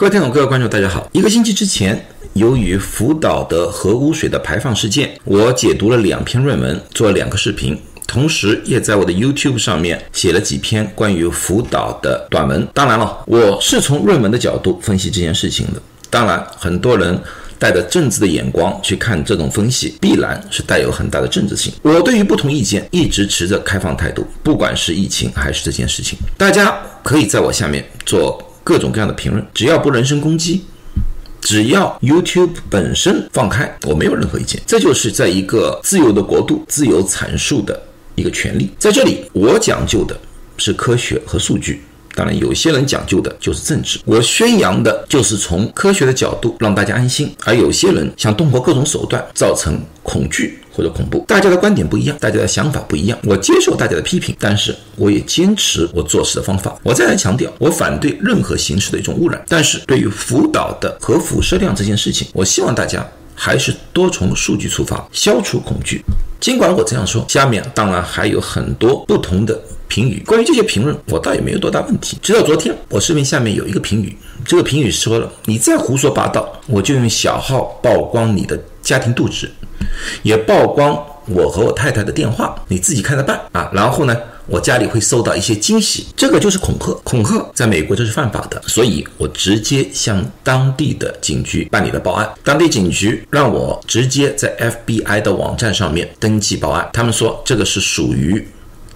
各位听众、各位观众，大家好。一个星期之前，由于福岛的核污水的排放事件，我解读了两篇论文，做了两个视频，同时也在我的 YouTube 上面写了几篇关于福岛的短文。当然了，我是从论文的角度分析这件事情的。当然，很多人带着政治的眼光去看这种分析，必然是带有很大的政治性。我对于不同意见一直持着开放态度，不管是疫情还是这件事情，大家可以在我下面做。各种各样的评论，只要不人身攻击，只要 YouTube 本身放开，我没有任何意见。这就是在一个自由的国度，自由阐述的一个权利。在这里，我讲究的是科学和数据。当然，有些人讲究的就是政治。我宣扬的就是从科学的角度让大家安心，而有些人想通过各种手段造成恐惧或者恐怖。大家的观点不一样，大家的想法不一样，我接受大家的批评，但是我也坚持我做事的方法。我再来强调，我反对任何形式的一种污染。但是对于福岛的核辐射量这件事情，我希望大家还是多从数据出发，消除恐惧。尽管我这样说，下面当然还有很多不同的。评语关于这些评论，我倒也没有多大问题。直到昨天，我视频下面有一个评语，这个评语说了：“你再胡说八道，我就用小号曝光你的家庭住址，也曝光我和我太太的电话，你自己看着办啊。然后呢，我家里会收到一些惊喜。这个就是恐吓，恐吓在美国这是犯法的，所以我直接向当地的警局办理了报案。当地警局让我直接在 FBI 的网站上面登记报案，他们说这个是属于。”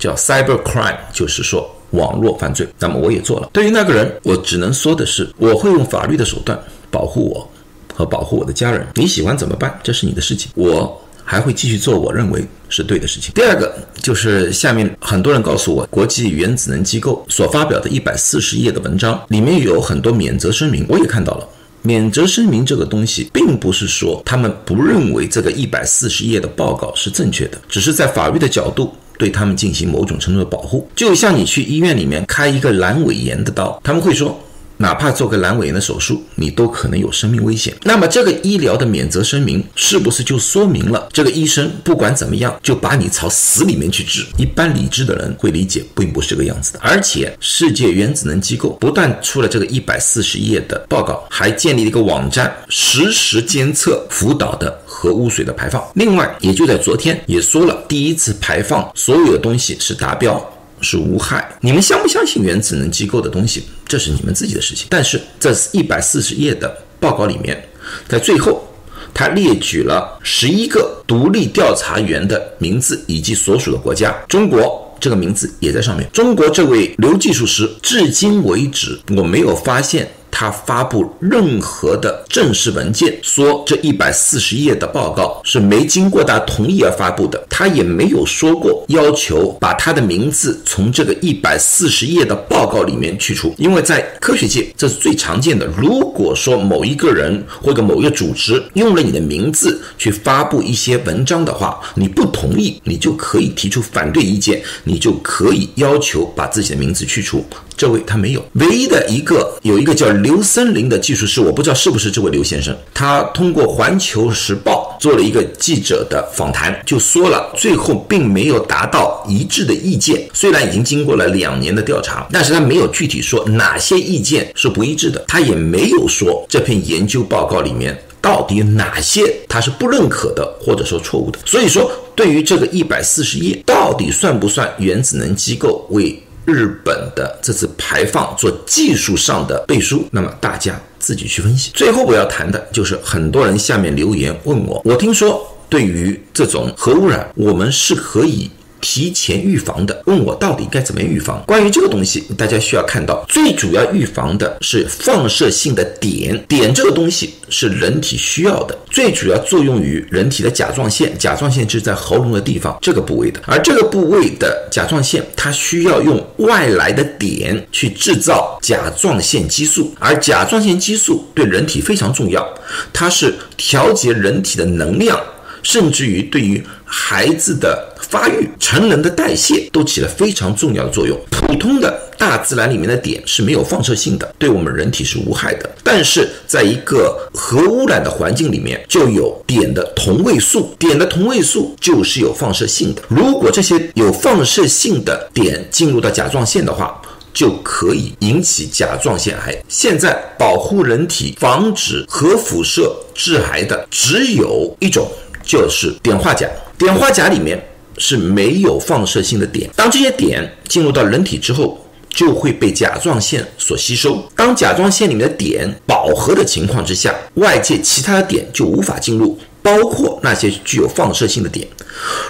叫 cyber crime，就是说网络犯罪。那么我也做了。对于那个人，我只能说的是，我会用法律的手段保护我和保护我的家人。你喜欢怎么办？这是你的事情。我还会继续做我认为是对的事情。第二个就是下面很多人告诉我，国际原子能机构所发表的一百四十页的文章里面有很多免责声明，我也看到了。免责声明这个东西，并不是说他们不认为这个一百四十页的报告是正确的，只是在法律的角度。对他们进行某种程度的保护，就像你去医院里面开一个阑尾炎的刀，他们会说。哪怕做个阑尾炎的手术，你都可能有生命危险。那么这个医疗的免责声明是不是就说明了这个医生不管怎么样就把你朝死里面去治？一般理智的人会理解，并不是这个样子的。而且世界原子能机构不但出了这个一百四十页的报告，还建立了一个网站，实时监测福岛的核污水的排放。另外，也就在昨天也说了，第一次排放所有的东西是达标。是无害，你们相不相信原子能机构的东西，这是你们自己的事情。但是这一百四十页的报告里面，在最后，他列举了十一个独立调查员的名字以及所属的国家，中国这个名字也在上面。中国这位刘技术师，至今为止我没有发现。他发布任何的正式文件，说这一百四十页的报告是没经过他同意而发布的。他也没有说过要求把他的名字从这个一百四十页的报告里面去除，因为在科学界这是最常见的。如果说某一个人或者某一个组织用了你的名字去发布一些文章的话，你不同意，你就可以提出反对意见，你就可以要求把自己的名字去除。这位他没有，唯一的一个有一个叫刘森林的技术师，我不知道是不是这位刘先生。他通过《环球时报》做了一个记者的访谈，就说了最后并没有达到一致的意见。虽然已经经过了两年的调查，但是他没有具体说哪些意见是不一致的。他也没有说这篇研究报告里面到底哪些他是不认可的，或者说错误的。所以说，对于这个一百四十页，到底算不算原子能机构为？日本的这次排放做技术上的背书，那么大家自己去分析。最后我要谈的就是很多人下面留言问我，我听说对于这种核污染，我们是可以。提前预防的，问我到底该怎么预防？关于这个东西，大家需要看到，最主要预防的是放射性的碘。碘这个东西是人体需要的，最主要作用于人体的甲状腺。甲状腺就是在喉咙的地方这个部位的，而这个部位的甲状腺，它需要用外来的碘去制造甲状腺激素，而甲状腺激素对人体非常重要，它是调节人体的能量，甚至于对于孩子的。发育、成人的代谢都起了非常重要的作用。普通的大自然里面的碘是没有放射性的，对我们人体是无害的。但是在一个核污染的环境里面，就有碘的同位素，碘的同位素就是有放射性的。如果这些有放射性的碘进入到甲状腺的话，就可以引起甲状腺癌。现在保护人体、防止核辐射致癌的只有一种，就是碘化钾。碘化钾里面是没有放射性的碘，当这些碘进入到人体之后。就会被甲状腺所吸收。当甲状腺里面的碘饱和的情况之下，外界其他的碘就无法进入，包括那些具有放射性的碘。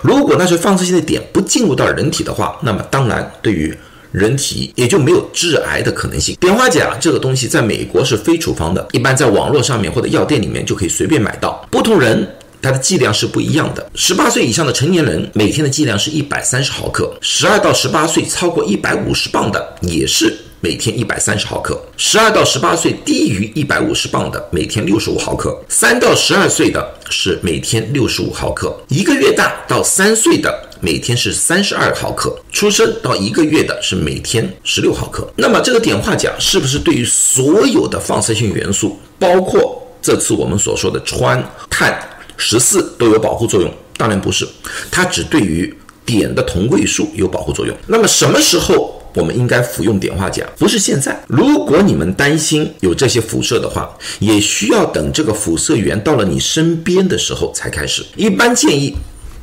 如果那些放射性的碘不进入到人体的话，那么当然对于人体也就没有致癌的可能性。碘化钾这个东西在美国是非处方的，一般在网络上面或者药店里面就可以随便买到。不同人。它的剂量是不一样的。十八岁以上的成年人每天的剂量是一百三十毫克，十二到十八岁超过一百五十磅的也是每天一百三十毫克，十二到十八岁低于一百五十磅的每天六十五毫克，三到十二岁的是每天六十五毫克，一个月大到三岁的每天是三十二毫克，出生到一个月的是每天十六毫克。那么这个碘化钾是不是对于所有的放射性元素，包括这次我们所说的氚、碳？十四都有保护作用，当然不是，它只对于碘的同位素有保护作用。那么什么时候我们应该服用碘化钾？不是现在。如果你们担心有这些辐射的话，也需要等这个辐射源到了你身边的时候才开始。一般建议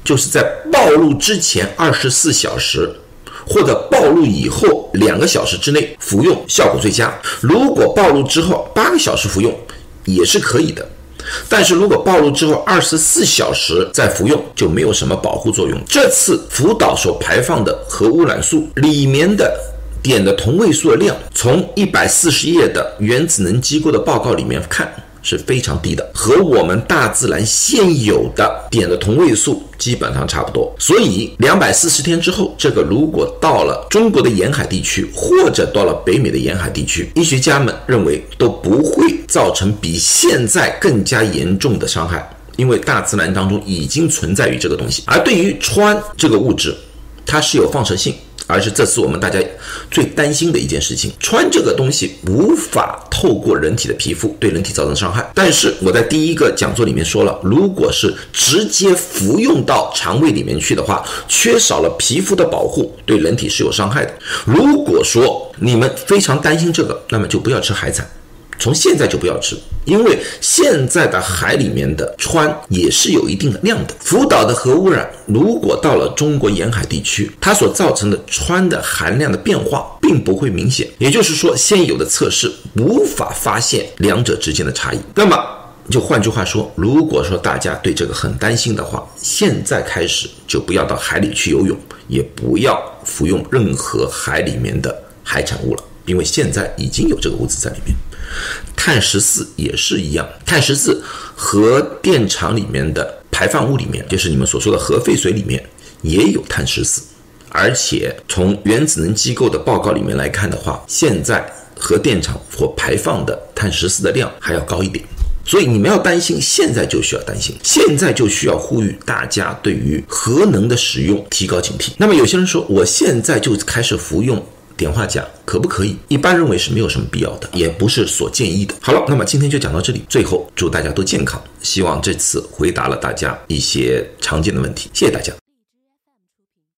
就是在暴露之前二十四小时，或者暴露以后两个小时之内服用，效果最佳。如果暴露之后八个小时服用也是可以的。但是如果暴露之后二十四小时再服用，就没有什么保护作用。这次福岛所排放的核污染素里面的碘的同位素的量，从一百四十页的原子能机构的报告里面看。是非常低的，和我们大自然现有的碘的同位素基本上差不多。所以两百四十天之后，这个如果到了中国的沿海地区，或者到了北美的沿海地区，医学家们认为都不会造成比现在更加严重的伤害，因为大自然当中已经存在于这个东西。而对于氚这个物质，它是有放射性。而是这次我们大家最担心的一件事情，穿这个东西无法透过人体的皮肤对人体造成伤害。但是我在第一个讲座里面说了，如果是直接服用到肠胃里面去的话，缺少了皮肤的保护，对人体是有伤害的。如果说你们非常担心这个，那么就不要吃海产。从现在就不要吃，因为现在的海里面的氚也是有一定的量的。福岛的核污染如果到了中国沿海地区，它所造成的氚的含量的变化并不会明显，也就是说，现有的测试无法发现两者之间的差异。那么，就换句话说，如果说大家对这个很担心的话，现在开始就不要到海里去游泳，也不要服用任何海里面的海产物了，因为现在已经有这个物质在里面。碳十四也是一样，碳十四核电厂里面的排放物里面，就是你们所说的核废水里面也有碳十四，而且从原子能机构的报告里面来看的话，现在核电厂所排放的碳十四的量还要高一点，所以你们要担心，现在就需要担心，现在就需要呼吁大家对于核能的使用提高警惕。那么有些人说，我现在就开始服用。碘化钾可不可以？一般认为是没有什么必要的，也不是所建议的。好了，那么今天就讲到这里。最后，祝大家都健康，希望这次回答了大家一些常见的问题。谢谢大家。